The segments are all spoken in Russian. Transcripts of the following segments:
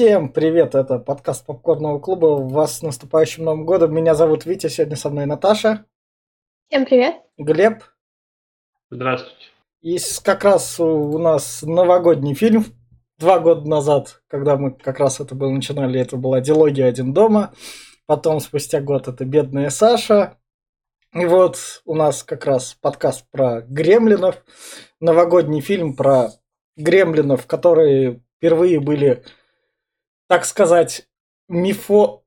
Всем привет, это подкаст Попкорного клуба. Вас с наступающим Новым годом. Меня зовут Витя, сегодня со мной Наташа. Всем привет. Глеб. Здравствуйте. И как раз у нас новогодний фильм. Два года назад, когда мы как раз это было начинали, это была дилогия «Один дома». Потом, спустя год, это «Бедная Саша». И вот у нас как раз подкаст про гремлинов. Новогодний фильм про гремлинов, которые впервые были, так сказать, мифо...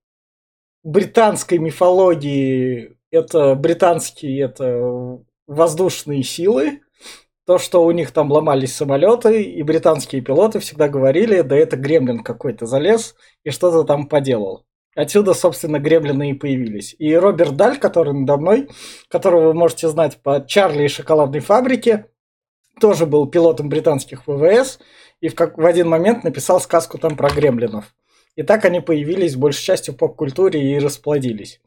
британской мифологии. Это британские, это воздушные силы. То, что у них там ломались самолеты, и британские пилоты всегда говорили, да это гремлин какой-то залез и что-то там поделал. Отсюда, собственно, гремлины и появились. И Роберт Даль, который надо мной, которого вы можете знать по Чарли и шоколадной фабрике, тоже был пилотом британских ВВС и в, как, в один момент написал сказку там про гремлинов. И так они появились большей частью в поп-культуре и расплодились.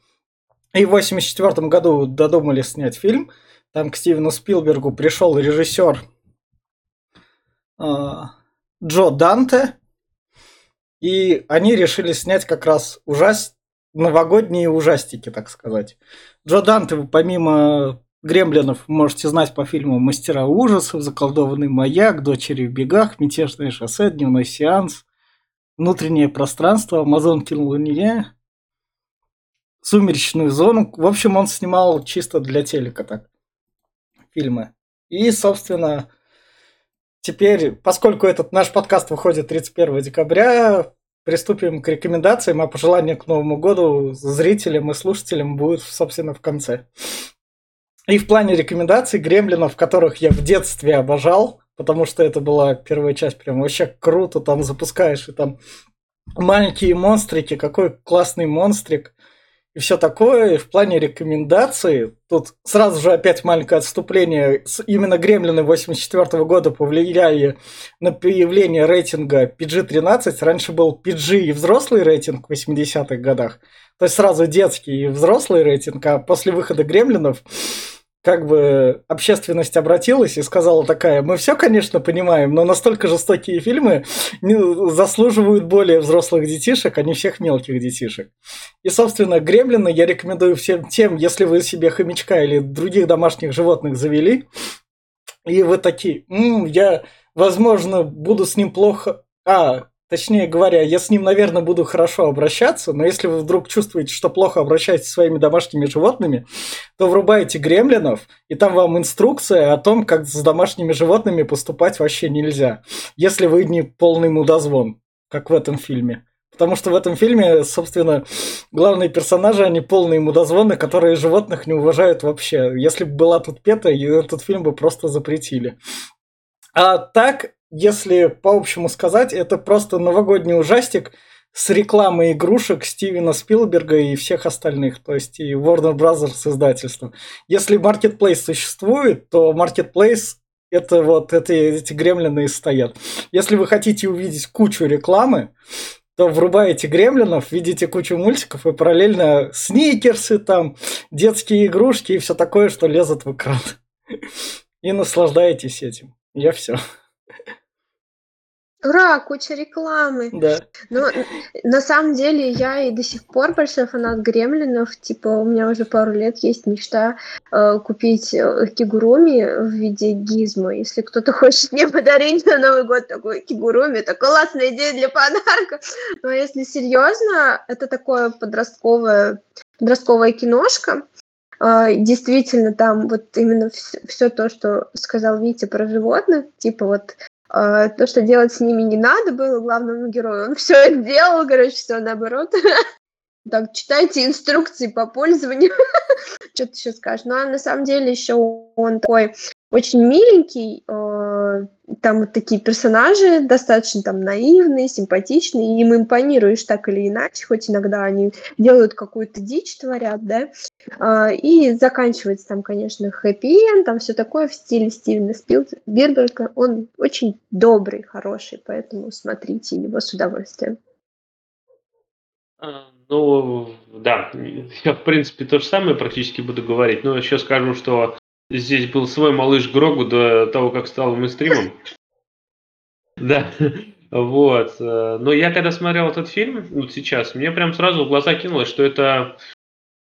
И в 1984 году додумали снять фильм. Там к Стивену Спилбергу пришел режиссер э, Джо Данте. И они решили снять как раз ужас... новогодние ужастики, так сказать. Джо Данте, помимо Гремлинов можете знать по фильму «Мастера ужасов», «Заколдованный маяк», «Дочери в бегах», «Мятежное шоссе», «Дневной сеанс», «Внутреннее пространство», «Амазонки на Луне», «Сумеречную зону». В общем, он снимал чисто для телека так фильмы. И, собственно, теперь, поскольку этот наш подкаст выходит 31 декабря, приступим к рекомендациям, а пожелания к Новому году зрителям и слушателям будут, собственно, в конце. И в плане рекомендаций гремлинов, которых я в детстве обожал, потому что это была первая часть, прям вообще круто, там запускаешь, и там маленькие монстрики, какой классный монстрик, и все такое. И в плане рекомендаций, тут сразу же опять маленькое отступление, именно Гремлины 84 года повлияли на появление рейтинга PG-13, раньше был PG и взрослый рейтинг в 80-х годах, то есть сразу детский и взрослый рейтинг, а после выхода Гремлинов как бы общественность обратилась и сказала такая, мы все, конечно, понимаем, но настолько жестокие фильмы заслуживают более взрослых детишек, а не всех мелких детишек. И, собственно, Гремлина я рекомендую всем тем, если вы себе хомячка или других домашних животных завели, и вы такие, М, я, возможно, буду с ним плохо... А, Точнее говоря, я с ним, наверное, буду хорошо обращаться, но если вы вдруг чувствуете, что плохо обращаетесь со своими домашними животными, то врубаете гремлинов, и там вам инструкция о том, как с домашними животными поступать вообще нельзя, если вы не полный мудозвон, как в этом фильме. Потому что в этом фильме, собственно, главные персонажи, они полные мудозвоны, которые животных не уважают вообще. Если бы была тут пета, этот фильм бы просто запретили. А так, если по общему сказать, это просто новогодний ужастик с рекламой игрушек Стивена Спилберга и всех остальных, то есть и Warner Brothers издательства. Если Marketplace существует, то Marketplace это вот это, эти гремлины и стоят. Если вы хотите увидеть кучу рекламы, то врубаете гремлинов, видите кучу мультиков и параллельно сникерсы там, детские игрушки и все такое, что лезет в экран. И наслаждаетесь этим. Я все. Ура, куча рекламы. Да. Но на самом деле я и до сих пор большой фанат гремлинов. Типа у меня уже пару лет есть мечта э, купить э, кигуруми в виде гизма. Если кто-то хочет мне подарить на Новый год такой кигуруми, это классная идея для подарка. Но если серьезно, это такое подростковое, подростковая киношка. Uh, действительно, там вот именно все, все то, что сказал Витя про животных, типа вот то, что делать с ними не надо было главному герою, он все делал, короче, все наоборот. Так, читайте инструкции по пользованию. Что ты еще скажешь? Ну, а на самом деле еще он такой очень миленький, э, там вот такие персонажи достаточно там наивные, симпатичные, им импонируешь так или иначе, хоть иногда они делают какую-то дичь, творят, да, э, и заканчивается там, конечно, хэппи там все такое в стиле Стивена Спилберга, он очень добрый, хороший, поэтому смотрите его с удовольствием. Ну, да, я, в принципе, то же самое практически буду говорить, но еще скажу, что Здесь был свой малыш Грогу до того, как стал мейнстримом. Да. Вот. Э, но я когда смотрел этот фильм, вот сейчас, мне прям сразу в глаза кинулось, что это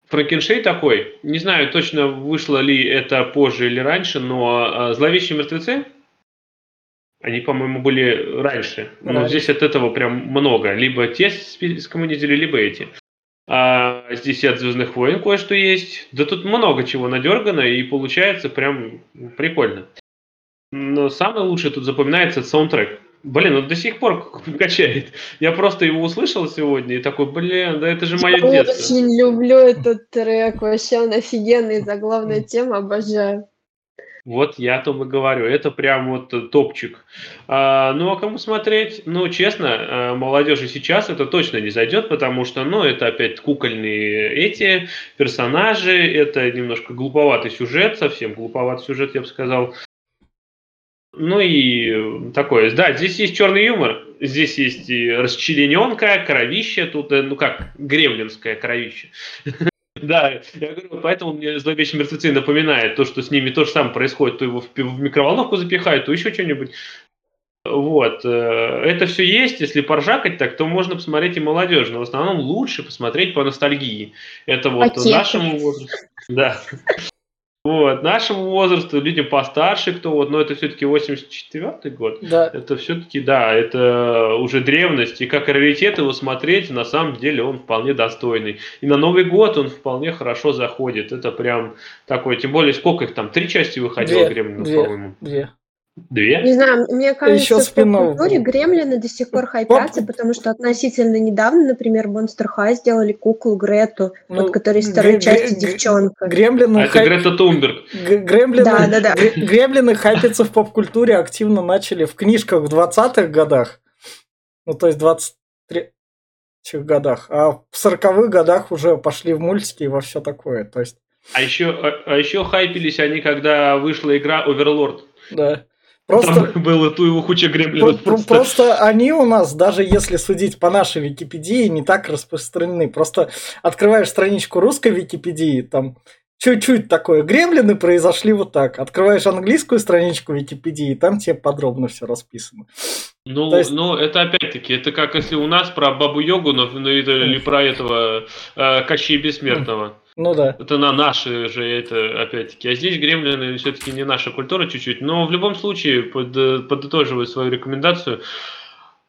Франкеншей такой. Не знаю точно, вышло ли это позже или раньше, но э, «Зловещие мертвецы» Они, по-моему, были раньше. Но раньше. здесь от этого прям много. Либо те скоммунизили, либо эти. А здесь и от Звездных войн кое-что есть. Да тут много чего надергано, и получается прям прикольно. Но самое лучшее тут запоминается саундтрек. Блин, он до сих пор качает. Я просто его услышал сегодня и такой, блин, да это же мое Я детство. очень люблю этот трек, вообще он офигенный, заглавная тема, обожаю. Вот я о том и говорю, это прям вот топчик. А, ну а кому смотреть? Ну, честно, а, молодежи сейчас это точно не зайдет, потому что, ну, это опять кукольные эти персонажи, это немножко глуповатый сюжет, совсем глуповатый сюжет, я бы сказал. Ну и такое, да, здесь есть черный юмор, здесь есть и расчлененка, кровище, тут, э, ну как, гремлинское кровище. Да, я говорю, поэтому мне зловещие мертвецы напоминает то, что с ними то же самое происходит, то его в, микроволновку запихают, то еще что-нибудь. Вот. Э, это все есть. Если поржакать так, то можно посмотреть и молодежь. Но в основном лучше посмотреть по ностальгии. Это вот Пакеты. нашему возрасту. Да. Вот, нашему возрасту, людям постарше, кто вот, но это все-таки 84-й год. Да. Это все-таки, да, это уже древность. И как раритет его смотреть, на самом деле он вполне достойный. И на Новый год он вполне хорошо заходит. Это прям такой, тем более, сколько их там, три части выходило, Гремлинов, по-моему. Две. Две? Не знаю, мне кажется, Еще в культуре гремлины до сих пор хайпятся, Оп. потому что относительно недавно, например, Monster High сделали куклу Грету, ну, вот, которая из второй части девчонка. Гремлины а хайп... это Грета Тумберг. Гремлины, да, да, да. Гремлины хайпиться в поп-культуре активно начали в книжках в 20-х годах, ну то есть 23 годах, а в 40-х годах уже пошли в мультики и во все такое, то есть... А еще, а, а еще хайпились они, когда вышла игра Overlord. Да. Просто Там было ту его куча гремлинов. Просто. просто они у нас, даже если судить по нашей Википедии, не так распространены. Просто открываешь страничку русской Википедии, там чуть-чуть такое. Гремлины произошли вот так. Открываешь английскую страничку Википедии, там тебе подробно все расписано. Ну, есть... ну, это опять-таки, это как если у нас про Бабу Йогу, но, ну, или про этого э, Кощей Бессмертного. Ну да. Это на наши же, это опять-таки. А здесь гремлины все-таки не наша культура чуть-чуть. Но в любом случае, под, подытоживая свою рекомендацию,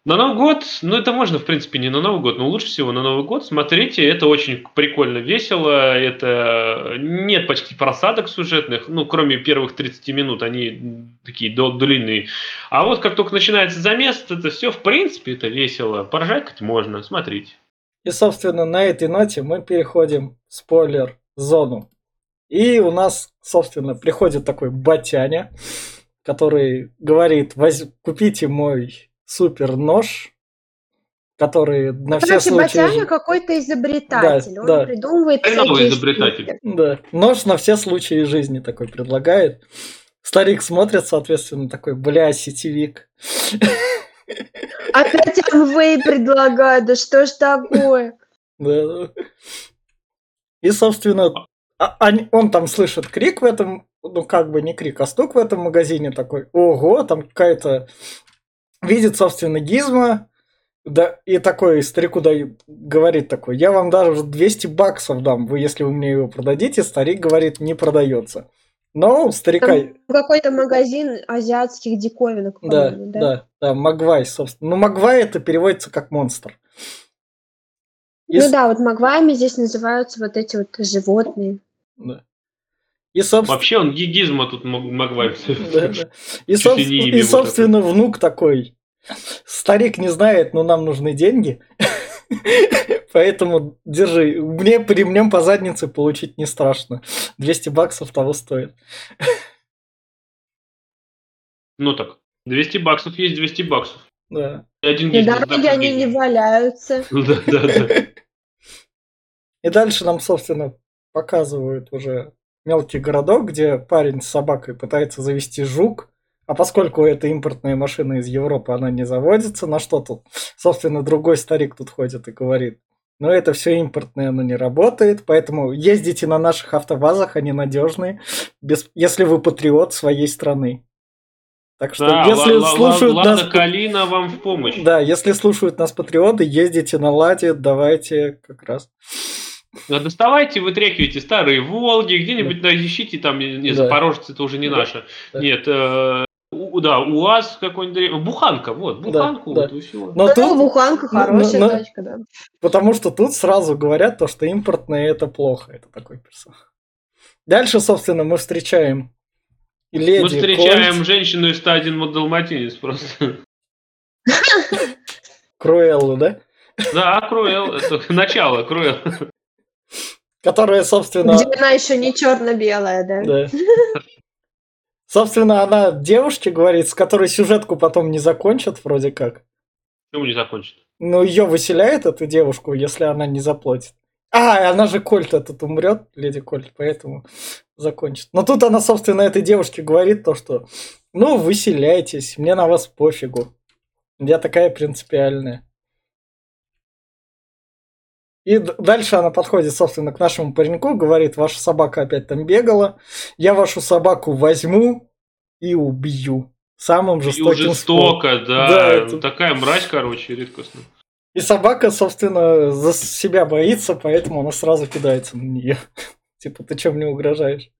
на Новый год, ну это можно, в принципе, не на Новый год, но лучше всего на Новый год. Смотрите, это очень прикольно, весело. Это нет почти просадок сюжетных, ну, кроме первых 30 минут, они такие длинные. А вот как только начинается замес, это все, в принципе, это весело. Поржать можно, смотрите. И, собственно, на этой ноте мы переходим спойлер-зону. И у нас, собственно, приходит такой батяня, который говорит, Воз... купите мой супер нож, который на Короче, все случаи... Батяня какой-то изобретатель, да, он да. придумывает изобретатель. Да, нож на все случаи жизни такой предлагает. Старик смотрит, соответственно, такой, бля, сетевик. Опять Amway предлагают, да что ж такое? Да. И, собственно, а, он там слышит крик в этом, ну как бы не крик, а стук в этом магазине такой, ого, там какая-то... Видит, собственно, Гизма, да, и такой старику да, говорит такой, я вам даже 200 баксов дам, вы, если вы мне его продадите, старик говорит, не продается. Но старика... Там какой-то магазин азиатских диковинок, да, да? Да, да, Магвай, собственно. Ну, Магвай это переводится как монстр. И... Ну да, вот Магваями здесь называются вот эти вот животные. Да. И, собственно... Вообще он гигизма тут Магвай. Да, да. И, соб... и собственно, внук такой. Старик не знает, но нам нужны деньги. Поэтому держи. Мне при ремнем по заднице получить не страшно. 200 баксов того стоит. Ну так, 200 баксов есть 200 баксов. Да. И один и дороги они не валяются. Да, да, да. И дальше нам, собственно, показывают уже мелкий городок, где парень с собакой пытается завести жук, а поскольку это импортная машина из Европы, она не заводится, на что тут, собственно, другой старик тут ходит и говорит, но это все импортное, оно не работает, поэтому ездите на наших автовазах, они надежные, без, если вы патриот своей страны. Так что, да, если л- слушают Лада нас... Калина вам в помощь. Да, если слушают нас патриоты, ездите на Ладе, давайте как раз. Да, доставайте, вытряхивайте старые Волги, где-нибудь да. ищите, там, не, да. Запорожцы, это уже не да. наше. Да. Нет, э, у, да, УАЗ какой-нибудь, Буханка, вот, Буханку, да, вот, да. и все. Но да, тут, Буханка хорошая но, тачка, да. Потому что тут сразу говорят то, что импортные это плохо, это такой персонаж. Дальше, собственно, мы встречаем Леди Мы встречаем Кольт. женщину из 101 Модалматинец просто. Круэллу, да? Да, Круэлл. Это начало Круэлл. Которая, собственно... Где она еще не черно-белая, да? Да. Собственно, она девушке говорит, с которой сюжетку потом не закончат, вроде как. Почему не закончат? Ну, ее выселяет, эту девушку, если она не заплатит. А, она же Кольт этот умрет, леди Кольт, поэтому закончит. Но тут она, собственно, этой девушке говорит то, что ну, выселяйтесь, мне на вас пофигу. Я такая принципиальная. И дальше она подходит, собственно, к нашему пареньку, говорит, ваша собака опять там бегала, я вашу собаку возьму и убью. Самым жестоким и жестоко, способом. да. да это... Такая мразь, короче, редкостная. И собака, собственно, за себя боится, поэтому она сразу кидается на нее. Типа, ты чем мне угрожаешь?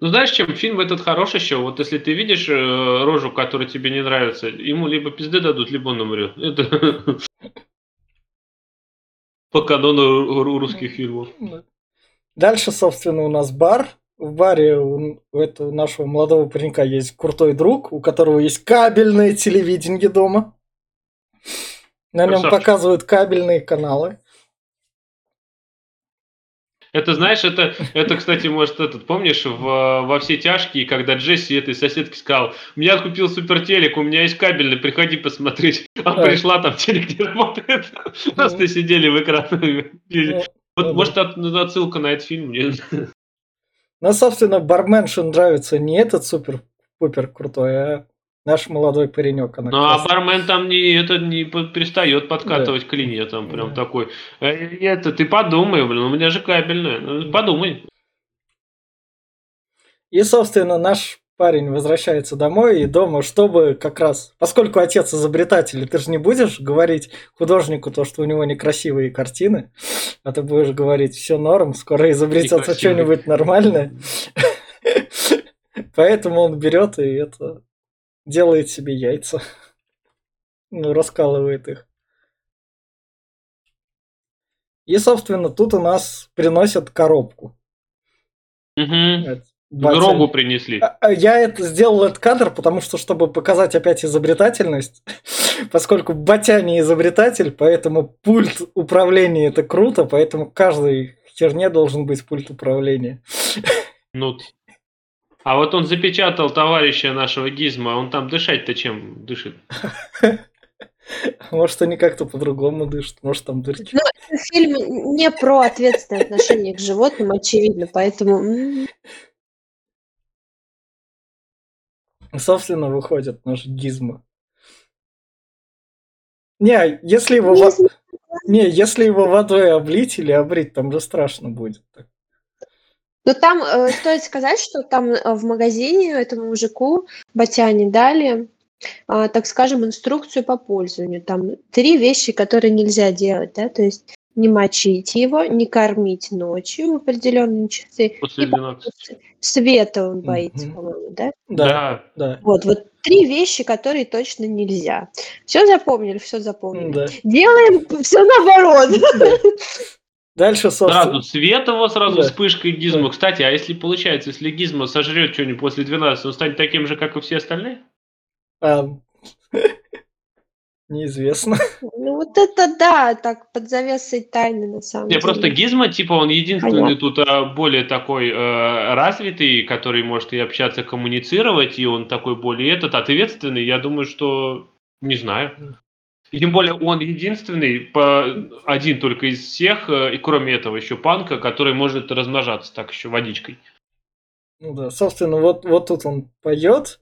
Ну, знаешь, чем фильм этот хорош еще? Вот если ты видишь э, рожу, которая тебе не нравится, ему либо пизды дадут, либо он умрет. Это по канону русских фильмов. Дальше, собственно, у нас бар. В баре у этого нашего молодого паренька есть крутой друг, у которого есть кабельное телевидение дома. На нем показывают кабельные каналы. Это, знаешь, это, это, кстати, может, этот, помнишь, в, во все тяжкие, когда Джесси этой соседке сказал, у меня купил супер телек, у меня есть кабельный, приходи посмотреть. А пришла, там телек не работает. Просто сидели в экран. Вот, может, отсылка на этот фильм? Ну, собственно, барменшин нравится не этот супер-пупер крутой, а Наш молодой паренек. Она ну, а бармен там не, это не перестает подкатывать да. к линии, там прям да. такой. «Э, это ты подумай, блин, у меня же кабельная. Ну, подумай. И, собственно, наш парень возвращается домой и дома, чтобы как раз, поскольку отец изобретатель, ты же не будешь говорить художнику то, что у него некрасивые картины, а ты будешь говорить, все норм, скоро изобретется что-нибудь нормальное. Поэтому он берет и это делает себе яйца. Ну, раскалывает их. И, собственно, тут у нас приносят коробку. Угу. Грогу принесли. А, а я это сделал этот кадр, потому что, чтобы показать опять изобретательность, поскольку Батя не изобретатель, поэтому пульт управления это круто, поэтому каждой херне должен быть пульт управления. Ну, а вот он запечатал товарища нашего Гизма, он там дышать-то чем дышит? Может, они как-то по-другому дышат, может, там дырки. Ну, фильм не про ответственное отношение к животным, очевидно, поэтому... Собственно, выходит наш Гизма. Не, если его... Гизма. Не, если его водой облить или обрить, там же страшно будет. Так. Но там э, стоит сказать, что там э, в магазине этому мужику Батяне дали, э, так скажем, инструкцию по пользованию. Там три вещи, которые нельзя делать, да, то есть не мочить его, не кормить ночью в определенные часы. После 12. Света он боится, mm-hmm. по-моему, да? Да, да. Вот, вот три вещи, которые точно нельзя. Все запомнили, все запомнили. Да. Делаем все наоборот. Дальше, собственно... Сразу свет его, сразу да. вспышкой гизма. Да. Кстати, а если получается, если гизма сожрет что-нибудь после 12, он станет таким же, как и все остальные? А... Неизвестно. Ну вот это да, так под завесой тайны на самом Не, деле. просто Гизма, типа, он единственный Понятно. тут а, более такой э, развитый, который может и общаться, коммуницировать, и он такой более этот ответственный. Я думаю, что не знаю. И тем более он единственный, по, один только из всех, э, и кроме этого еще панка, который может размножаться так еще водичкой. Ну да, собственно, вот, вот тут он поет,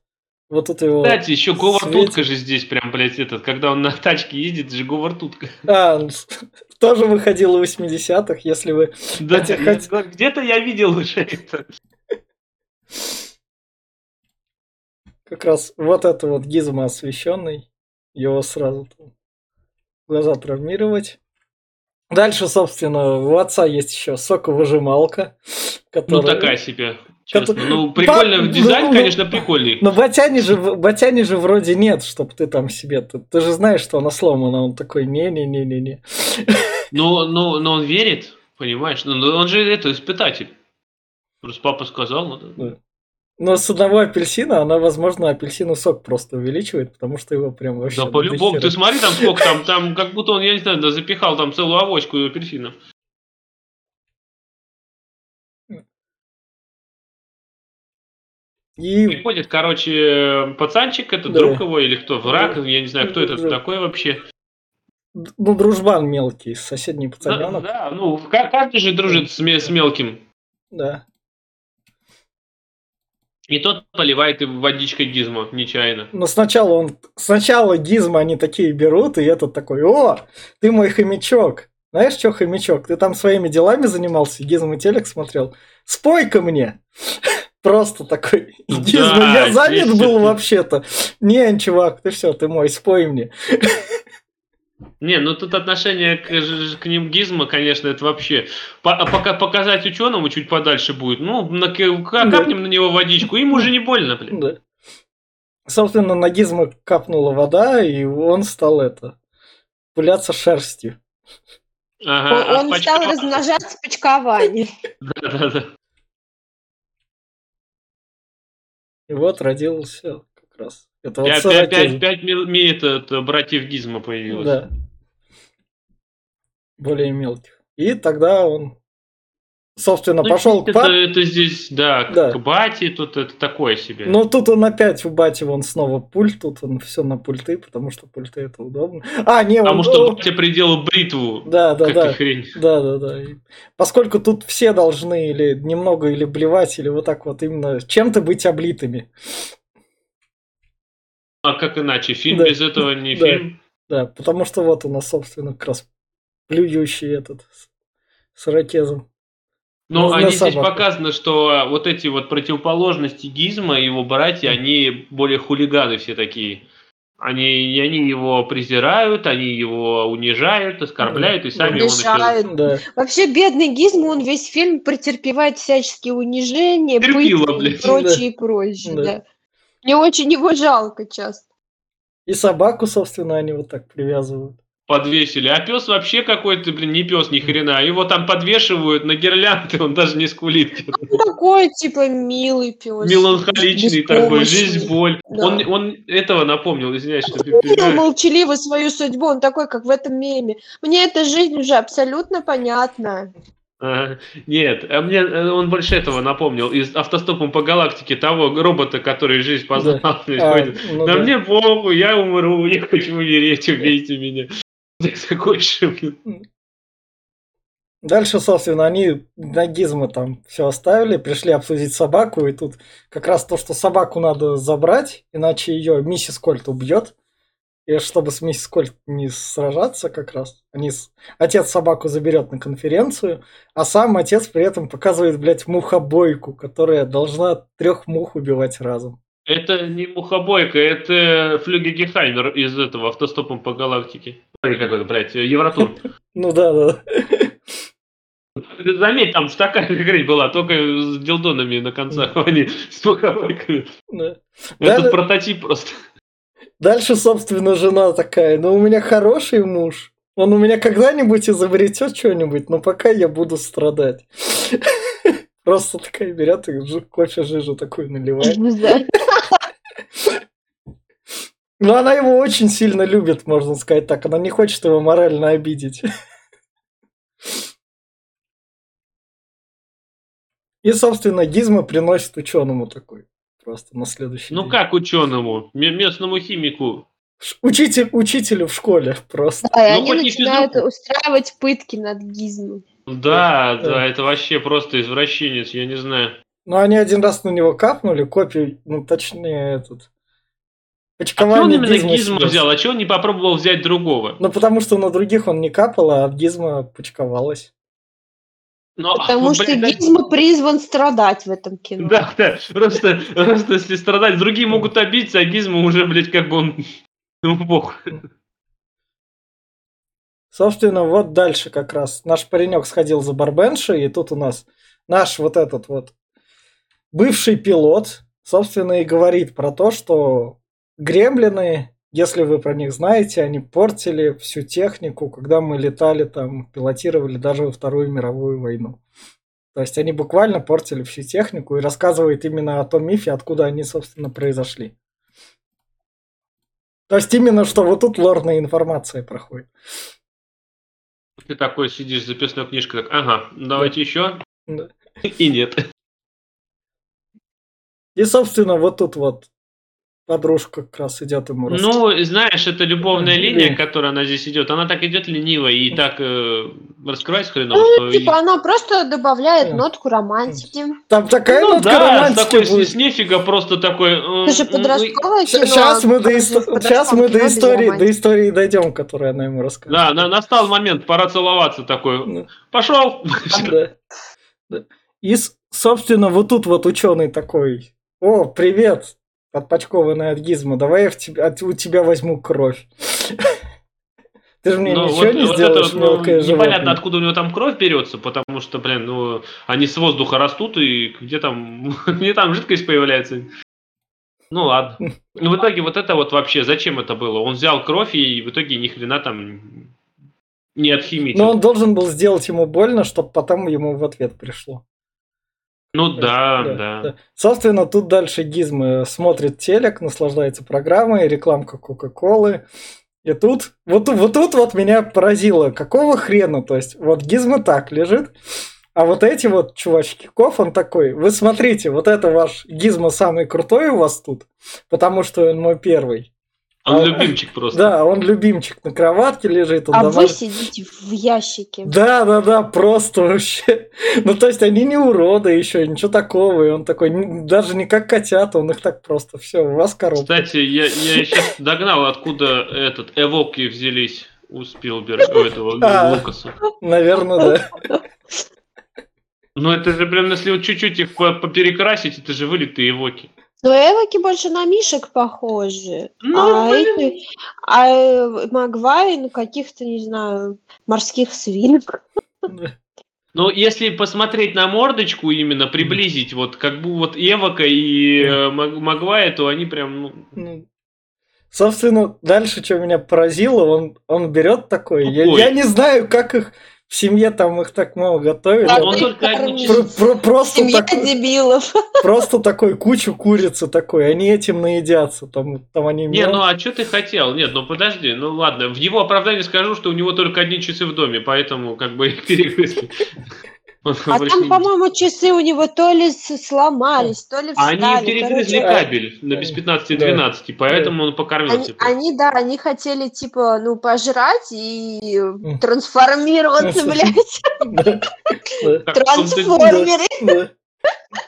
вот тут его... Кстати, еще Говард Утка же здесь прям, блядь, этот, когда он на тачке ездит, же Говард Утка. А, тоже выходил в 80-х, если вы... Да, где-то я видел уже это. как раз вот это вот гизма освещенный, его сразу там глаза травмировать. Дальше, собственно, у отца есть еще соковыжималка. Которая... Ну, такая себе. Честно. Ну, прикольно, Ба... дизайн, ну, конечно, прикольный. Но Батяни же, Батяни же вроде нет, чтобы ты там себе... Ты, ты же знаешь, что она сломана, он такой, не-не-не-не-не. Ну, ну, но он верит, понимаешь? Ну, он же это, испытатель. Просто папа сказал, ну да. Но с одного апельсина она, возможно, апельсину сок просто увеличивает, потому что его прям вообще... Да, по-любому. Ты смотри, там сколько там, там, как будто он, я не знаю, да, запихал там целую авочку апельсинов. И... Приходит, короче, пацанчик, это да. друг его или кто, враг, да. я не знаю, кто это друг. такой вообще. Ну, дружбан мелкий, соседний пацаненок. Да, да, ну, каждый же дружит с, с мелким. Да. И тот поливает им водичкой Гизмо, нечаянно. Но сначала он... Сначала Гизмо они такие берут, и этот такой, о, ты мой хомячок. Знаешь, что хомячок? Ты там своими делами занимался, Гизмо телек смотрел. Спой-ка мне. Просто такой, Гизмо, да, я занят был вообще-то. Не, чувак, ты все, ты мой, спой мне. Не, ну тут отношение к, к ним гизма, конечно, это вообще... По, пока показать ученому чуть подальше будет. Ну, на, капнем да. на него водичку, ему уже не больно, блин. Да. Собственно, на гизма капнула вода, и он стал это... Пуляться шерстью. Ага, он а стал почка... размножаться почкованием. Да-да-да. И вот родился как раз это вот 5, 5, 5 мил, братьев Гизма появилось. Да. Более мелких. И тогда он, собственно, ну, пошел к бате. Это здесь, да, да, к бате, тут это такое себе. Ну, тут он опять в бате, он снова пульт, тут он все на пульты, потому что пульты это удобно. А, не, Потому он... что батя приделал бритву. Да, да, да. Хрень. Да, да, да. И поскольку тут все должны или немного или блевать, или вот так вот именно чем-то быть облитыми. А как иначе? Фильм да. без этого не да. фильм? Да, потому что вот у нас, собственно, как раз плюющий этот с ракезом. Но ну, они здесь показано, что а, вот эти вот противоположности Гизма и его братья, они более хулиганы все такие. Они, они его презирают, они его унижают, оскорбляют, и сами унижают. он еще... Да. Вообще, бедный Гизм, он весь фильм претерпевает всяческие унижения, Терпила, пытки блядь. и прочее, и прочее. Да. Да. Мне очень его жалко часто. И собаку, собственно, они вот так привязывают. Подвесили. А пес вообще какой-то, блин, не пес ни хрена. Его там подвешивают на гирлянды, он даже не скулит. Он такой, типа, милый пес. Меланхоличный такой, жизнь, боль. Да. Он, он этого напомнил, извиняюсь, что Он молчаливо свою судьбу, он такой, как в этом меме. Мне эта жизнь уже абсолютно понятна. Нет, а мне э, он больше этого напомнил. Из автостопом по галактике того робота, который жизнь познал. Да, а, ну да, да мне похуй, я умру, я хочу умереть, убейте меня. Такой же. Дальше, собственно, они на гизмы там все оставили, пришли обсудить собаку, и тут как раз то, что собаку надо забрать, иначе ее миссис Кольт убьет. И чтобы с миссис Кольт не сражаться как раз, они с... отец собаку заберет на конференцию, а сам отец при этом показывает, блядь, мухобойку, которая должна трех мух убивать разом. Это не мухобойка, это Флюги Гехаймер из этого автостопом по галактике. Ой, какой-то, блядь, Евротур. Ну да, да. Заметь, там такая хрень была, только с дилдонами на концах, а не с мухобойками. Это прототип просто. Дальше, собственно, жена такая, ну у меня хороший муж. Он у меня когда-нибудь изобретет что-нибудь, но пока я буду страдать. Просто такая берет и кофе жижу такую наливает. Но она его очень сильно любит, можно сказать так. Она не хочет его морально обидеть. И, собственно, Гизма приносит ученому такой просто на следующий Ну день. как ученому? Местному химику. Учитель, учителю в школе просто. Да, и ну, они начинают физруку. устраивать пытки над гизмом. Да, да, да, это вообще просто извращенец, я не знаю. Ну, они один раз на него капнули, копию, ну, точнее, этот... А что он именно гизма, гизма взял? А чего он не попробовал взять другого? Ну, потому что на других он не капал, а в гизма почковалась. Но, Потому что блин, да- Гизмо призван страдать в этом кино. Да, да, просто, просто если страдать, другие могут обидеться, а Гизмо уже, блядь, как бы он... Ну, бог. Собственно, вот дальше как раз наш паренек сходил за барбеншей, и тут у нас наш вот этот вот бывший пилот, собственно, и говорит про то, что гремлины, если вы про них знаете, они портили всю технику, когда мы летали там, пилотировали даже во Вторую мировую войну. То есть они буквально портили всю технику и рассказывает именно о том мифе, откуда они, собственно, произошли. То есть именно, что вот тут лорная информация проходит. Ты такой сидишь записной книжкой, так, ага, давайте еще. Да. И нет. И, собственно, вот тут вот подружка как раз идет ему рас- Ну, знаешь, это любовная линия, которая она здесь идет, она так идет лениво и так э, раскрывается хреново, Ну, что... и- типа, она просто добавляет Да. нотку романтики. Там такая Ну нотка да, романтики такой с, будет. с нефига просто такой... м, Это же м, подростковое кино. Сейчас мы, до, подростковом щас мы до, истории, до истории дойдем, которую она ему рассказывает. Да, на- настал момент, пора целоваться такой. Ну, Пошел! да. Да. И, собственно, вот тут вот ученый такой. О, привет, подпочкованный от Гизма, давай я в тебя, от- у тебя возьму кровь. Ты же мне Ну, ничего вот- не вот это сделаешь, вот, ну, мелкое непонятно, животное. откуда у него там кровь берется, потому что, блин, ну, они с воздуха растут, и где там, где там жидкость появляется. Ну ладно. Ну, в итоге вот это вот вообще, зачем это было? Он взял кровь и в итоге ни хрена там не отхимичил. Но он должен был сделать ему больно, чтобы потом ему в ответ пришло. Ну да, да. Собственно, тут дальше Гизм смотрит телек, наслаждается программой, рекламка Кока-Колы. И тут, вот, вот тут вот меня поразило, какого хрена, то есть, вот Гизма так лежит, а вот эти вот чувачки, Ков, он такой, вы смотрите, вот это ваш Гизма самый крутой у вас тут, потому что он мой первый. Он А, любимчик просто. Да, он любимчик на кроватке лежит. Он А домаш- вы сидите в ящике. Да, да, да, просто вообще. Ну, то есть они не уроды еще, ничего такого. И он такой, даже не как котята, он их так просто, все, у вас коробка. Кстати, я, я сейчас догнал, откуда этот эвоки взялись у Спилберга, у этого А. Лукаса. Наверное, да. Ну это же прям, если вот чуть-чуть их по- поперекрасить, это же вылитые эвоки. Но эвоки больше на мишек похожи. Ну, а блин. эти, а э, Магвай, ну, каких-то, не знаю, морских свинок. Ну, если посмотреть на мордочку именно, приблизить, вот как бы вот Эвока и э, Маг- Магвая, то они прям, ну, Ну, Собственно, дальше, что меня поразило, он, он берет такой. Я, я не знаю, как их в семье там их так много готовят. А Он только про- про- просто, Семья такой, дебилов. просто такой кучу курицы такой, они этим наедятся. Там, там они Не, ну а что ты хотел? Нет, ну подожди, ну ладно. В его оправдании скажу, что у него только одни часы в доме, поэтому как бы А там, по-моему, часы у него то ли сломались, то ли А встали. Они перегрызли короче, кабель на без 15-12, поэтому он покормил Они, они, да, они хотели, типа, ну, пожрать и трансформироваться, блядь, Да, да, Так в том-то- трансформеры. да.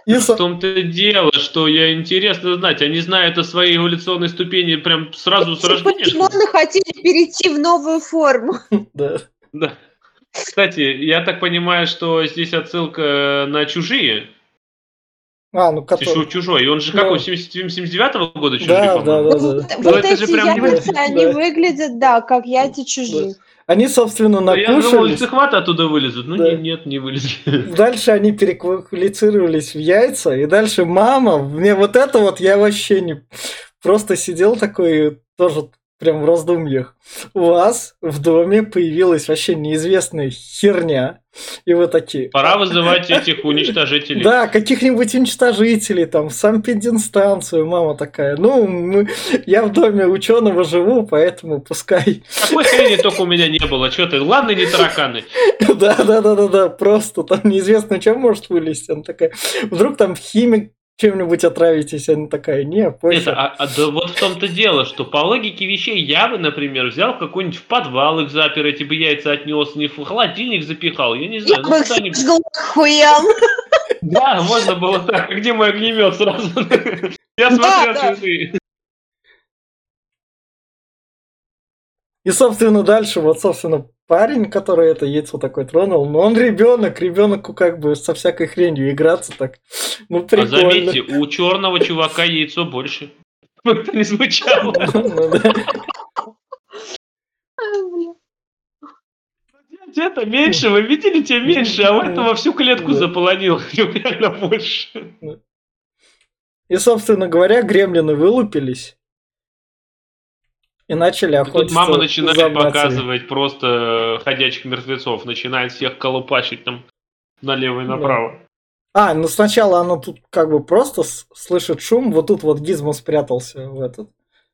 И В том-то дело, что я интересно знать, они знают о своей эволюционной ступени прям сразу с рождения. Почему хотели перейти в новую форму? да. Да. Кстати, я так понимаю, что здесь отсылка на чужие. А, ну Чужой, который... чужой. И он же Ну. какой, 79-го года чужие, Да, да, по-моему? да, Вот, да. Вот эти прям не яйца, выглядит, они да. выглядят, да, как яйца чужих. Они, собственно, Да Я думал, накушались. цехваты оттуда вылезут. Ну Да. нет, нет, не вылезли. Дальше они переквалифицировались в яйца, и дальше мама, мне вот это вот я вообще не... Просто сидел такой, тоже прям в раздумьях. У вас в доме появилась вообще неизвестная херня, и вы такие... Пора вызывать этих уничтожителей. Да, каких-нибудь уничтожителей, там, санпединстанцию, мама такая. Ну, мы- я в доме ученого живу, поэтому пускай. Такой хрени только у меня не было. Что ты? Ладно, не тараканы. Да, да, да, да, да, просто там неизвестно, чем может вылезти. Она такая, вдруг там химик чем-нибудь отравитесь, она такая, не, похер. Это, а, а да вот в том-то дело, что по логике вещей я бы, например, взял какой-нибудь в подвал их запер, эти бы яйца отнес, не в холодильник запихал, я не Я знаю, бы ну их сожгла к хуям. Да, можно было так. А Где мой огнемет сразу? Я Да, смотрел да. часы. И, собственно, дальше, вот, собственно, парень, который это яйцо такой тронул, но он ребенок, ребенку как бы со всякой хренью играться так. Ну, А прикольно. заметьте, у черного чувака яйцо больше. Это не звучало. Ну. А, блин. Это меньше, вы видели, тебе меньше, а у этого всю клетку заполонил. Реально больше. И, собственно говоря, гремлины вылупились и начали Тут охотиться мама начинает за матерью. показывать просто ходячих мертвецов, начинает всех колупачить там налево и направо. А, ну сначала она тут как бы просто слышит шум, вот тут вот Гизмо спрятался в этот.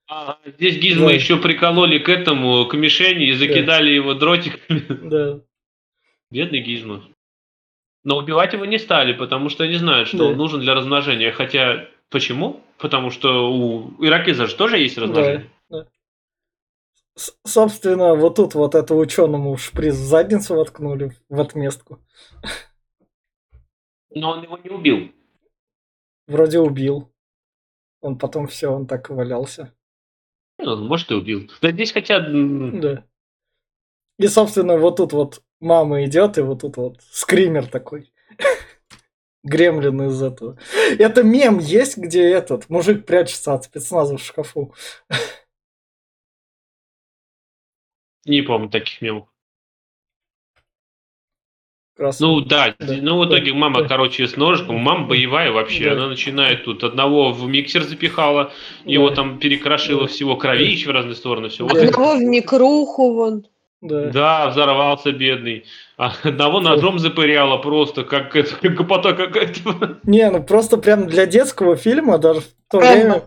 А, здесь Гизмо Да. еще прикололи к этому, к мишени и закидали его дротиками. Да. Бедный Гизмо. Но убивать его не стали, потому что они знают, что Да. он нужен для размножения. Хотя, почему? Потому что у иракеза же тоже есть размножение. С- собственно, вот тут вот это ученому шприц в задницу воткнули в отместку. Но он его не убил. Вроде убил. Он потом все, он так и валялся. Ну, может, и убил. Да здесь хотя... Да. И, собственно, вот тут вот мама идет, и вот тут вот скример такой. Гремлин из этого. Это мем есть, где этот мужик прячется от спецназа в шкафу. Не помню таких мемов. Раз. Ну да, Да, ну в итоге да, мама, да. короче, с ножиком, мама боевая вообще, Да. она начинает тут одного в миксер запихала, его Да. там перекрошило Да. всего, кровищ в разные стороны, все. Да. Одного в микруху вон. Да. Да, взорвался бедный. А одного ножом запыряло просто, как это, как гопота какая-то. Не, ну просто прям для детского фильма даже в то время.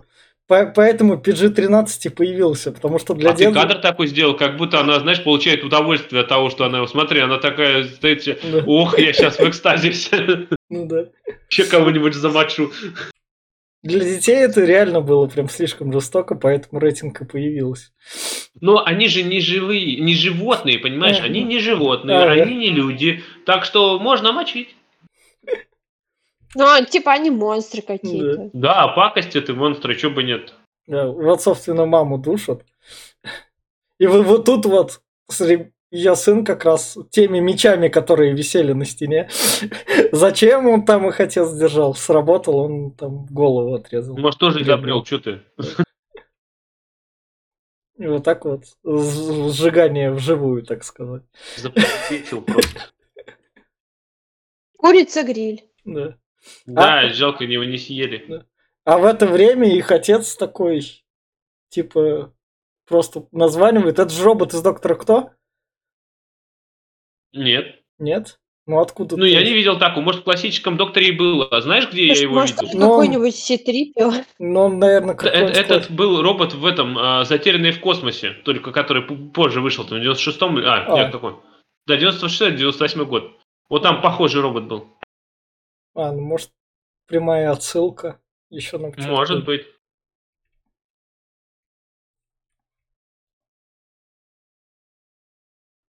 По- Поэтому PG-13 и появился, потому что для А ты детства... кадр такой сделал, как будто она, знаешь, получает удовольствие от того, что она его, смотри, она такая стоит, Да, ох, я сейчас в экстазе вся. ну да. Еще кого-нибудь замочу. Для детей это реально было прям слишком жестоко, поэтому рейтинг и появился. Но они же не живые, не животные, понимаешь? Они не животные, они не люди. Так что можно мочить. Ну, а, типа они монстры какие-то. Да, пакость это монстры, чего бы нет. Да, вот, собственно, маму душат. И вот, вот тут вот ее сын как раз теми мечами, которые висели на стене. Зачем он там их отец держал? Сработал, он там голову отрезал. Может, тоже изобрел, что ты? И вот так вот сжигание вживую, так сказать. Запретил просто. Курица-гриль. Да. Да, жалко, его не съели. А в это время их отец такой, типа, просто названивает. Это же робот из Доктора Кто? Нет. Нет? Ну откуда Ну, ты? я не видел такого. Может, в классическом докторе и было. А знаешь, где я Может, его может, видел? Ну, какой-нибудь ситрипио. Ну, он, наверное, Э- какой-нибудь... Этот был робот в этом, а, затерянный в космосе, только который позже вышел, там, в 96-м, а, А. нет, какой? Да, 96-98 год. Вот там похожий робот был. А, ну, может, прямая отсылка еще на что-то. Может быть.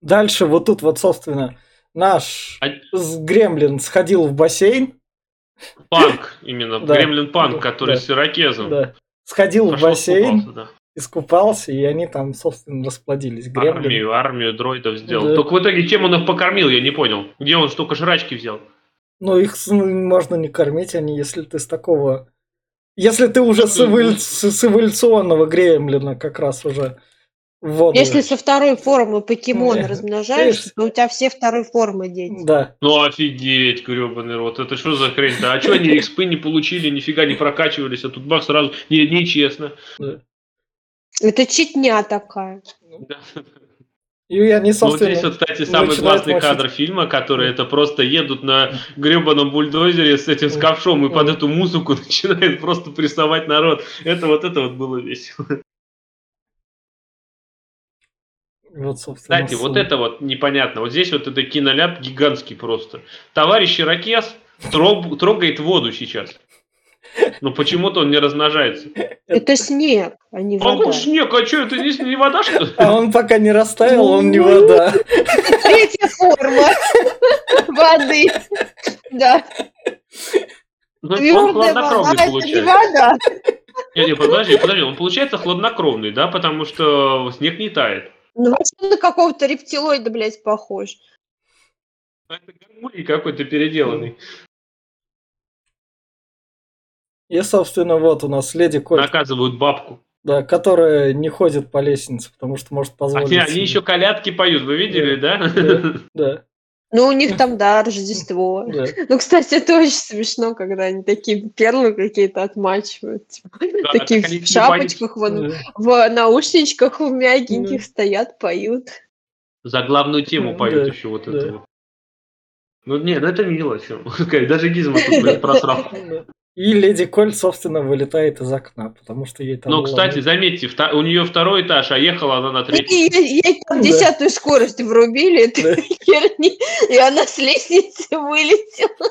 Дальше вот тут вот, собственно, наш А- Гремлин сходил в бассейн. Панк именно, Да. Гремлин Панк, который Да. с ирокезом. Да. Сходил в бассейн, скупался, да. искупался, и они там, собственно, расплодились. Гремлин. Армию, армию дроидов сделал. Да. Только в итоге чем он их покормил, я не понял. Где он столько жрачки взял? Ну, их ну, можно не кормить, они, если ты с такого... Если ты уже с, эволю- с- эволюционного гремлина как раз уже воду. Если со второй формы покемона Не, размножаешься, то у тебя все второй формы дети. Да. Ну офигеть, гребаный рот. Это что за хрень-то? А что они экспы не получили, нифига не прокачивались, а тут бах сразу. Не, нечестно. да. Это читня такая. Да. И они, Ну, вот собственно... здесь вот, кстати, самый классный мочить. кадр фильма, который это просто едут на гребаном бульдозере с этим с ковшом и под эту музыку начинает просто прессовать народ. Это вот это вот было весело. Вот, собственно, Кстати, вот это вот непонятно. Вот здесь вот это киноляп гигантский просто. Товарищ Ирокез трог- трогает воду сейчас. Но почему-то он не размножается. Это снег, а не А вода. вот снег, а что, это не, не вода, что ли? А он пока не растаял, он не Ну, вода. Третья форма воды. Да. Ну, он хладнокровный это не получается. вода. Не, не, подожди, подожди, он получается хладнокровный, да, потому что снег не тает. Ну, вообще на какого-то рептилоида, блядь, похож. Это гармулий какой-то переделанный. И, собственно, вот у нас леди Кольт, Наказывают бабку. да, которая не ходит по лестнице, потому что может позволить. Они, они еще колядки поют, вы видели, да? Да, да, Ну, у них там, да, Рождество. да. Ну, кстати, это очень смешно, когда они такие перлы какие-то отмачивают. типа, Да, такие так в шапочках, вон, да. в наушничках в мягеньких Да. стоят, поют. За главную тему поют да, еще вот да. это вот. Ну, не, ну это мило. чё. Даже Гизма тут блядь, просрал. Да. И леди Кольт, собственно, вылетает из окна, потому что ей там... Но, было- кстати, заметьте, вта- у нее второй этаж, а ехала она на И третий. ей, ей там Да. десятую скорость врубили, Да. херни, и она с лестницы вылетела.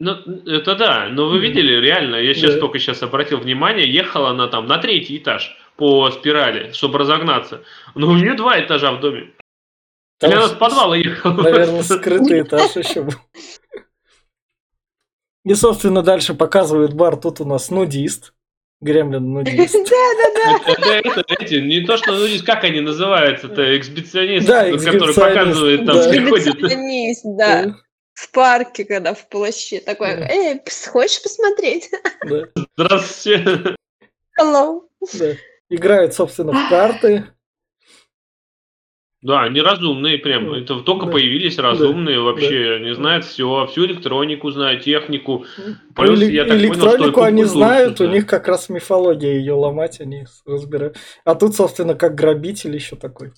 Ну, это да, но вы видели, реально, я сейчас Да. только сейчас обратил внимание, ехала она там на третий этаж по спирали, чтобы разогнаться. Но у нее два этажа в доме. Там, Или она с подвала ехала. Наверное, скрытый этаж еще был. И, собственно, дальше показывает бар. Тут у нас нудист. Гремлин нудист. Да-да-да. Это, это эти, не то, что, ну, как они называются-то, эксбиционист, Да, который показывает там, да. приходит. Эксгибиционист, да. В парке, когда в плаще. Такой, Да. эй, пс, хочешь посмотреть? Да, Здравствуйте. Hello. да. Играют, собственно, в карты. Да, они разумные прям. Да. Это только Да. появились разумные вообще. Они знают все, всю электронику знают, технику. Плюс, Эле- я так понял, что электронику они знают, у знают. них как раз мифология ее ломать, они разбирают. А тут, собственно, как грабитель еще такой.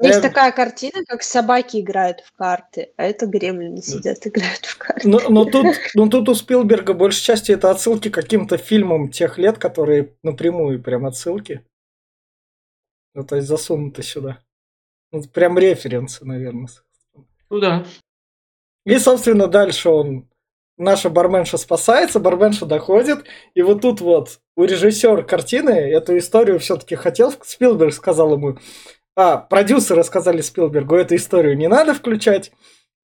Есть Я- такая картина, как собаки играют в карты, а это гремлины сидят, играют в карты. Но, но тут, но тут у Спилберга большей части это отсылки к каким-то фильмам тех лет, которые напрямую прям отсылки. Ну, то есть засунуты сюда. Ну, прям референсы, наверное. Ну да. И, собственно, дальше он... Наша барменша спасается, барменша доходит, и вот тут вот у режиссера картины эту историю все-таки хотел, Спилберг сказал ему, а, продюсеры сказали Спилбергу, эту историю не надо включать,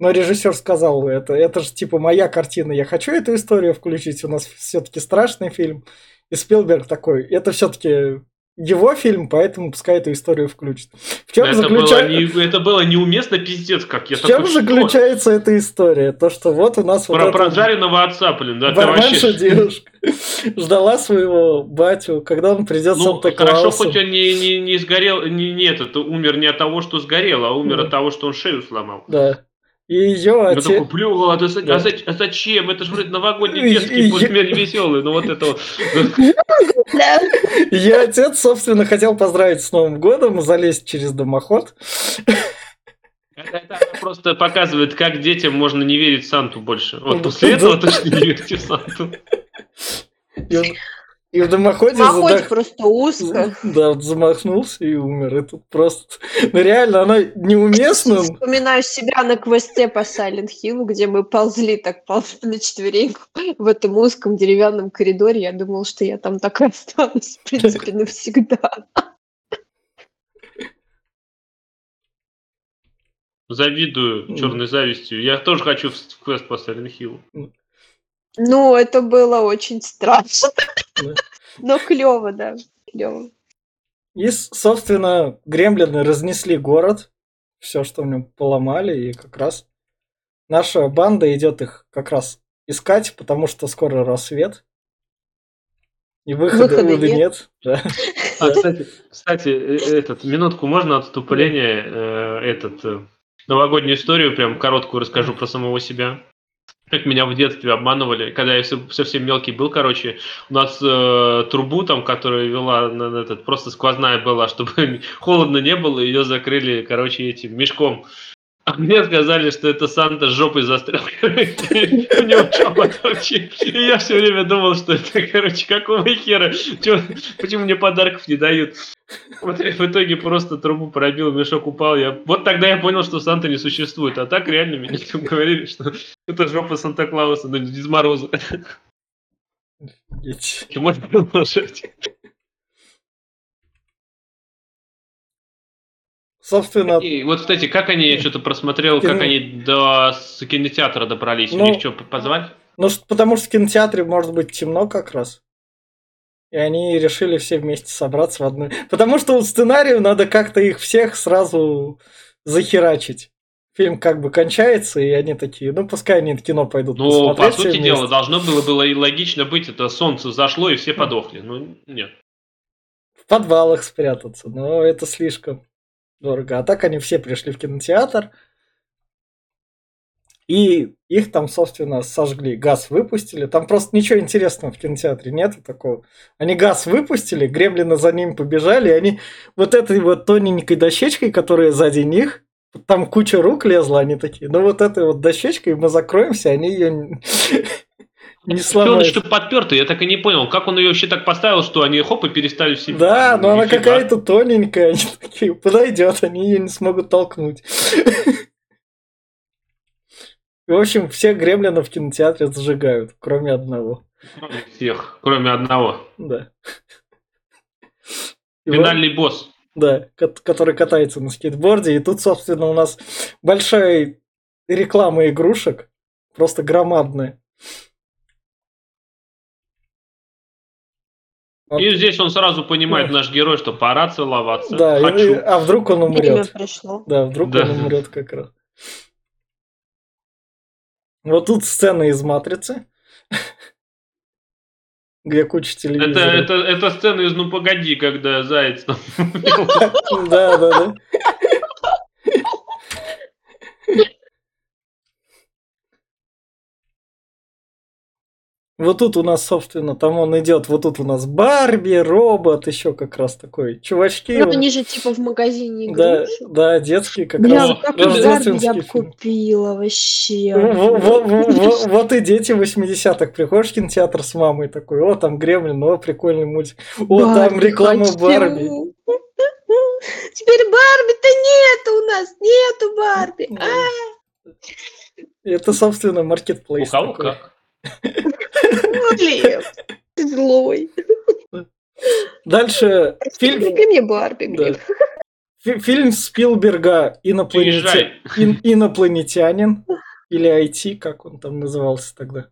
но режиссер сказал, это, это же типа моя картина, я хочу эту историю включить, у нас все-таки страшный фильм. И Спилберг такой, это все-таки его фильм, поэтому пускай эту историю включит. В чем, Это, заключа- было не- это было неуместно, пиздец, как я в чем такой, что? заключается эта история? То, что вот у нас вот Про это- прожаренного отца, блин, да, это Барменша вообще... девушка ждала своего батю, когда он придет Ну, Санта хорошо, хоть он не, не, не сгорел, не, нет, это умер не от того, что сгорел, а умер Да. от того, что он шею сломал. Да. Ее Я отец... такой, блю, а, да за- Да. а а зачем? Это же вроде новогодний детский, пусть веселый, но вот это вот. Ее отец, собственно, хотел поздравить с Новым годом, залезть через дымоход. Это, просто показывает, как детям можно не верить в Санту больше. Вот Да. после этого точно не верьте в Санту. И, в дымоходе Махоть задох- просто узко. Да, вот замахнулся и умер. И тут просто... Ну реально, она неуместна. Вспоминаю себя на квесте по Silent Hill, где мы ползли так ползли на четвереньку в этом узком деревянном коридоре. Я думал, что я там так и останусь, в принципе, навсегда. Завидую черной завистью. Я тоже хочу в квест по Silent Hill. Ну, это было очень страшно. Да. Но клево, да. Клево. И, собственно, гремлины разнесли город. Все, что в нем поломали. И как раз наша банда идет их как раз искать, потому что скоро рассвет. И выхода, Выхода нет. нет. Да. А, кстати, кстати, э, этот, минутку можно отступление, э, этот, э, новогоднюю историю, прям короткую расскажу про самого себя. Как меня в детстве обманывали, когда я со- совсем мелкий был, короче, у нас э, трубу там, которая вела на, на этот, просто сквозная была, чтобы холодно не было, ее закрыли, короче, этим мешком. А мне сказали, что это Санта с жопой застрял. У него чопот вообще. И я все время думал, что это, короче, какого хера? Почему мне подарков не дают? Вот я в итоге просто трубу пробил, мешок упал. Я... Вот тогда я понял, что Санта не существует. А так реально мне там говорили, что это жопа Санта-Клауса, но не Дед Мороза. Можно продолжать? Собственно, И вот, кстати, как они, я что-то просмотрел, как Кино. они до с кинотеатра добрались? У Ну, них что, позвать? ну потому что в кинотеатре может быть темно как раз. И они решили все вместе собраться в одну. Потому что у сценарию надо как-то их всех сразу захерачить. Фильм как бы кончается, и они такие, ну пускай они в кино пойдут. Ну, по сути дела, должно было, было и логично быть, это солнце зашло, и все подохли. Ну, нет. В подвалах спрятаться, но это слишком дорого. А так они все пришли в кинотеатр, и их там, собственно, сожгли, газ выпустили. Там просто ничего интересного в кинотеатре нету такого. Они газ выпустили, гремлины за ним побежали, и они вот этой вот тоненькой дощечкой, которая сзади них, там куча рук лезла, они такие, ну вот этой вот дощечкой мы закроемся, они ее не сломают. что подпертый, я так и не понял, как он ее вообще так поставил, что они хоп и перестали себе. Да, но она какая-то тоненькая, они такие, подойдет, они ее не смогут толкнуть. В общем, всех гремлинов в кинотеатре зажигают, кроме одного. Всех, кроме одного. Да. Финальный вот, босс. Да, который катается на скейтборде. И тут, собственно, у нас большая реклама игрушек. Просто громадная. И здесь он сразу понимает, да. наш герой, что пора целоваться. Да, и, а вдруг он умрет. Да, вдруг да. он умрет как раз. Вот тут сцена из «Матрицы», где куча телевизоров. Это, это, это сцена из «Ну погоди», когда Заяц там... Да, да, да. Вот тут у нас, собственно, там он идет, вот тут у нас Барби, робот, еще как раз такой. Чувачки. Ну, они же типа в магазине игрушек. Да, да, детские как Бля, раз. Как Барби я бы купила вообще. Вот и дети 80-х. Приходишь в кинотеатр с мамой такой, о, там Гремлин, о, прикольный мультик. О, там реклама Барби. Теперь Барби-то нету у нас, нету Барби. Это, собственно, маркетплейс. У кого как? Ты злой. Дальше фильм... Купи мне Барби. Фильм Спилберга Инопланетя... Ин... «Инопланетянин» или IT, как он там назывался тогда.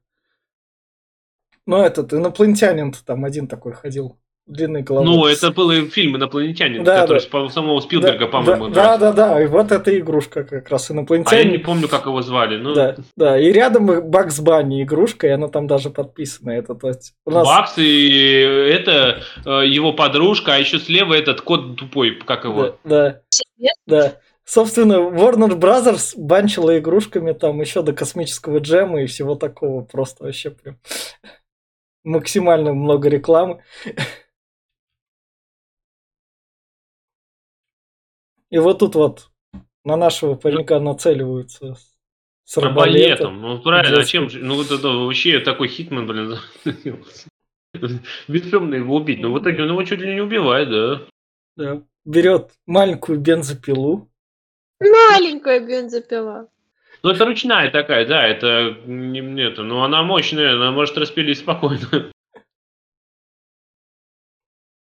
Ну, этот инопланетянин там один такой ходил длинной головой. Ну, это был фильм «Инопланетянин», да, который да. самого Спилберга, да, по-моему. Да, да, да, да, и вот эта игрушка как раз «Инопланетянин». А я не помню, как его звали. Ну... Да, да, и рядом Бакс Банни игрушка, и она там даже подписана. Это, то есть, у нас... Бакс и это э, его подружка, а еще слева этот кот тупой, как его? Да, да. да. Собственно, Warner Brothers банчила игрушками там еще до космического джема и всего такого. Просто вообще прям максимально много рекламы. И вот тут вот на нашего паренька нацеливаются с арбалетом. Ну, правильно, а чем Ну, вот это вообще такой хитман, блин, бесшумно его убить. Но в итоге он его чуть ли не убивает, да. Да. Берет маленькую бензопилу. Маленькая бензопила. Ну, это ручная такая, да, это не это, но она мощная, она может распилить спокойно.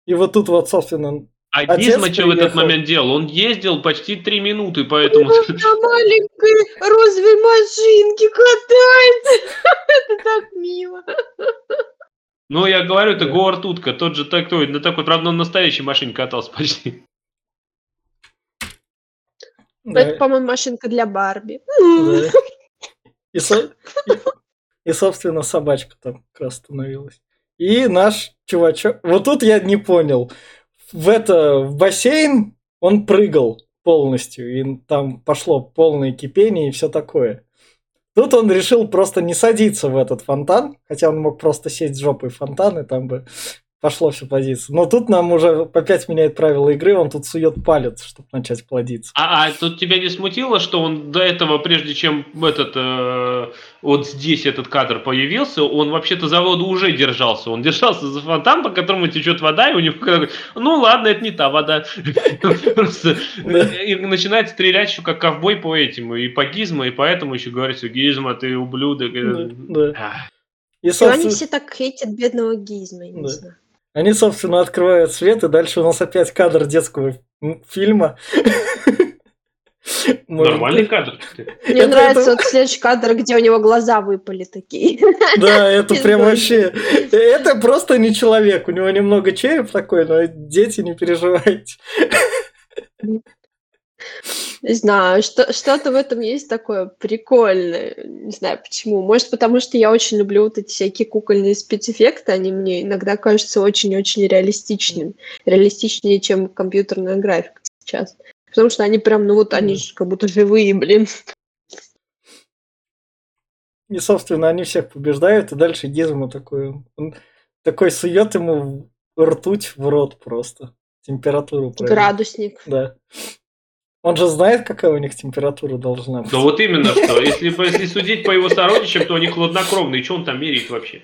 И вот тут вот, собственно, а Отец Гизмо что в этот момент делал? Он ездил почти три минуты, поэтому... Он на маленькой розовой машинке катается. Это так мило. Ну, я говорю, это Говард Утка, тот же такой, на такой, правда, он настоящей машине катался почти. Это, по-моему, машинка для Барби. И, и, собственно, собачка там как раз становилась. И наш чувачок... Вот тут я не понял в это в бассейн он прыгал полностью, и там пошло полное кипение и все такое. Тут он решил просто не садиться в этот фонтан, хотя он мог просто сесть жопой в фонтан, и там бы пошло все плодиться. Но тут нам уже опять меняет правила игры, он тут сует палец, чтобы начать плодиться. А, а тут тебя не смутило, что он до этого, прежде чем этот э, вот здесь этот кадр появился, он вообще-то за воду уже держался. Он держался за фонтан, по которому течет вода, и у него ну ладно, это не та вода. Просто и начинает стрелять еще как ковбой по этим, и по гизмо, и поэтому еще говорит, что гизмо, ты ублюдок. И, они все так хейтят бедного гизма, я не знаю. Они, собственно, открывают свет, и дальше у нас опять кадр детского фильма. Нормальный кадр. Мне это, нравится это... вот следующий кадр, где у него глаза выпали такие. Да, это прям вообще... Это просто не человек. У него немного череп такой, но дети, не переживайте. Не знаю, что, что-то в этом есть такое прикольное. Не знаю почему. Может, потому что я очень люблю вот эти всякие кукольные спецэффекты. Они мне иногда кажутся очень-очень реалистичными. Реалистичнее, чем компьютерная графика сейчас. Потому что они прям, ну вот они же как будто живые, блин. И, собственно, они всех побеждают, и дальше Гизмо такой, он такой сует ему ртуть в рот просто. Температуру. Правильно. Градусник. Да. Он же знает, какая у них температура должна быть. Ну вот именно что. Если, если судить по его сородичам, то они хладнокровные. Что он там меряет вообще?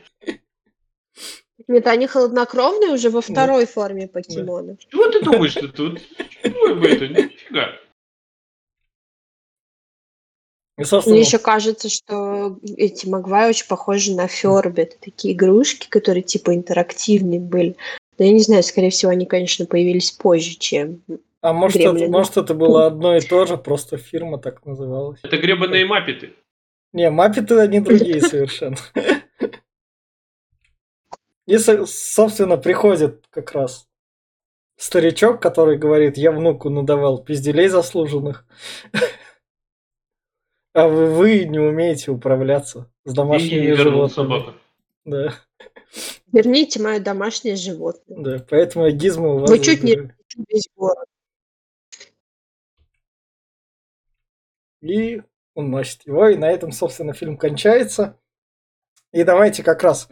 Нет, они холоднокровные уже во второй да. форме покемона. Да. Чего ты думаешь, что тут? Чего это? Нифига. Мне еще кажется, что эти Магвай очень похожи на Ферби. Это такие игрушки, которые типа интерактивные были. Но я не знаю, скорее всего, они, конечно, появились позже, чем а может это, может, это было одно и то же, просто фирма так называлась. Это гребаные маппеты. Не, маппеты они другие совершенно. И, собственно, приходит как раз старичок, который говорит, я внуку надавал пизделей заслуженных. А вы, вы не умеете управляться с домашними животными. Собака. Да. Верните мое домашнее животное. Да, поэтому гизма у вас... Вы чуть не весь город. И уносит его. И на этом, собственно, фильм кончается. И давайте как раз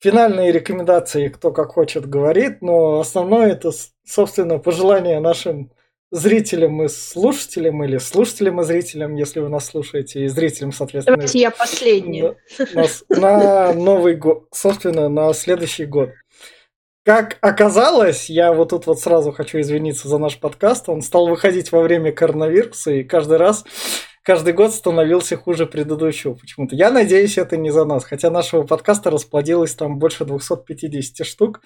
финальные рекомендации, кто как хочет говорит, но основное это, собственно, пожелание нашим зрителям и слушателям, или слушателям и зрителям, если вы нас слушаете, и зрителям, соответственно. Давайте я последняя. На, на Новый год, собственно, на следующий год. Как оказалось, я вот тут вот сразу хочу извиниться за наш подкаст. Он стал выходить во время коронавируса, и каждый раз, каждый год становился хуже предыдущего почему-то. Я надеюсь, это не за нас, хотя нашего подкаста расплодилось там больше 250 штук.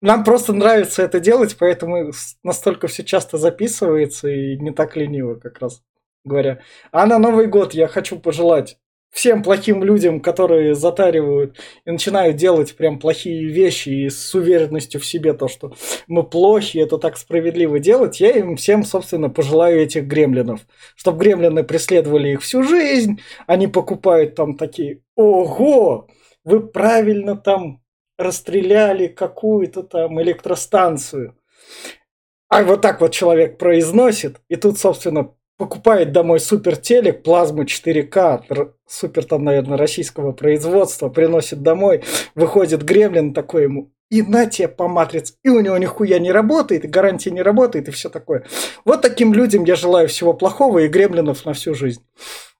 Нам просто нравится это делать, поэтому настолько все часто записывается и не так лениво как раз говоря. А на Новый год я хочу пожелать всем плохим людям, которые затаривают и начинают делать прям плохие вещи и с уверенностью в себе то, что мы плохи, это так справедливо делать, я им всем, собственно, пожелаю этих гремлинов. Чтобы гремлины преследовали их всю жизнь, они покупают там такие, ого, вы правильно там расстреляли какую-то там электростанцию. А вот так вот человек произносит, и тут, собственно, покупает домой супер телек, плазму 4К, супер там, наверное, российского производства, приносит домой, выходит гремлин такой ему, и на тебе по матрице, и у него нихуя не работает, и гарантия не работает, и все такое. Вот таким людям я желаю всего плохого и гремлинов на всю жизнь.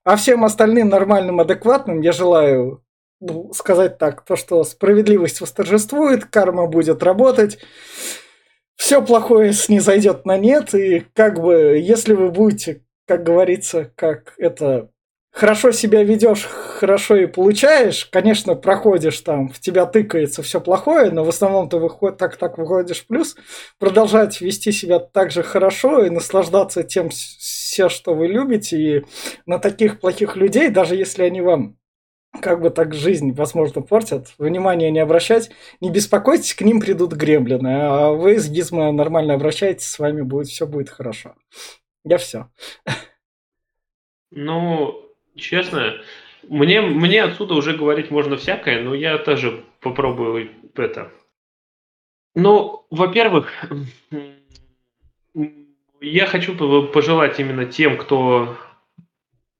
А всем остальным нормальным, адекватным я желаю ну, сказать так, то, что справедливость восторжествует, карма будет работать, все плохое снизойдет на нет, и как бы, если вы будете как говорится, как это хорошо себя ведешь, хорошо и получаешь, конечно, проходишь там, в тебя тыкается все плохое, но в основном ты выход, так так выходишь плюс, продолжать вести себя так же хорошо и наслаждаться тем все, что вы любите, и на таких плохих людей, даже если они вам как бы так жизнь, возможно, портят, внимания не обращать, не беспокойтесь, к ним придут гремлины, а вы с Гизмо нормально обращаетесь, с вами будет все будет хорошо. Я все. Ну, честно, мне, мне отсюда уже говорить можно всякое, но я тоже попробую это. Ну, во-первых, я хочу пожелать именно тем, кто...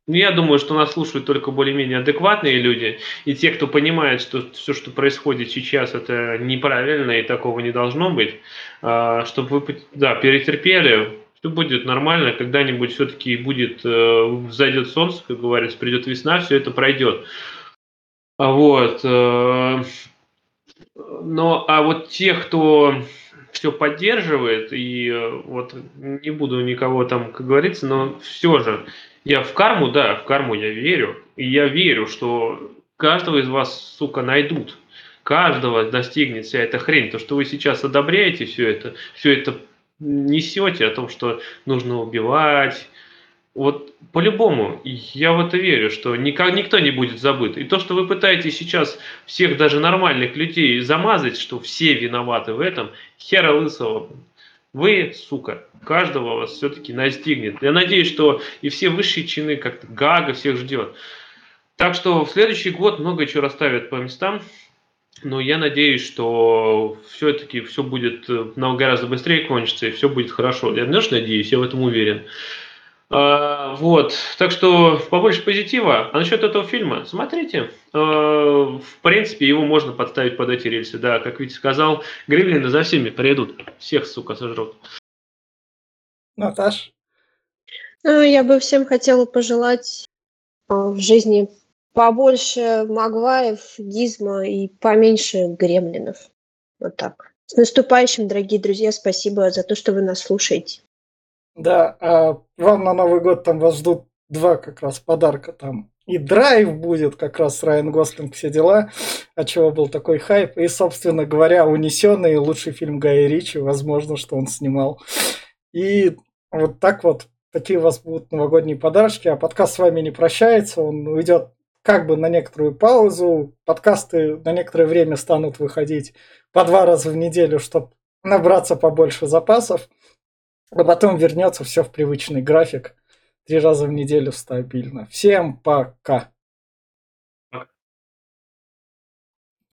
Ну, я думаю, что нас слушают только более-менее адекватные люди, и те, кто понимает, что все, что происходит сейчас, это неправильно и такого не должно быть, а, чтобы вы да, перетерпели, все будет нормально, когда-нибудь все-таки будет, э, зайдет солнце, как говорится, придет весна, все это пройдет. А вот. Э, но, а вот те, кто все поддерживает, и э, вот не буду никого там, как говорится, но все же, я в карму, да, в карму я верю, и я верю, что каждого из вас, сука, найдут. Каждого достигнет вся эта хрень. То, что вы сейчас одобряете все это, все это несете о том, что нужно убивать, вот по-любому, я в это верю, что никак, никто не будет забыт. И то, что вы пытаетесь сейчас всех даже нормальных людей замазать, что все виноваты в этом, хера лысого. Вы, сука, каждого вас все-таки настигнет. Я надеюсь, что и все высшие чины, как-то Гага всех ждет. Так что в следующий год много чего расставят по местам. Но я надеюсь, что все-таки все будет э, гораздо быстрее кончится, и все будет хорошо. Я, знаешь, надеюсь, я в этом уверен. А, вот, так что побольше позитива. А насчет этого фильма, смотрите, а, в принципе, его можно подставить под эти рельсы. Да, как Витя сказал, гремлины за всеми придут, всех, сука, сожрут. Наташ? Ну, я бы всем хотела пожелать а, в жизни побольше Магваев, Гизма и поменьше гремлинов. Вот так. С наступающим, дорогие друзья, спасибо за то, что вы нас слушаете. Да, а вам на Новый год там вас ждут два как раз подарка там. И драйв будет как раз Райан Гослинг, все дела, от чего был такой хайп. И, собственно говоря, «Унесенный» лучший фильм Гая Ричи, возможно, что он снимал. И вот так вот, такие у вас будут новогодние подарочки, а подкаст с вами не прощается, он уйдет как бы на некоторую паузу. Подкасты на некоторое время станут выходить по два раза в неделю, чтобы набраться побольше запасов а потом вернется все в привычный график. Три раза в неделю стабильно. Всем пока.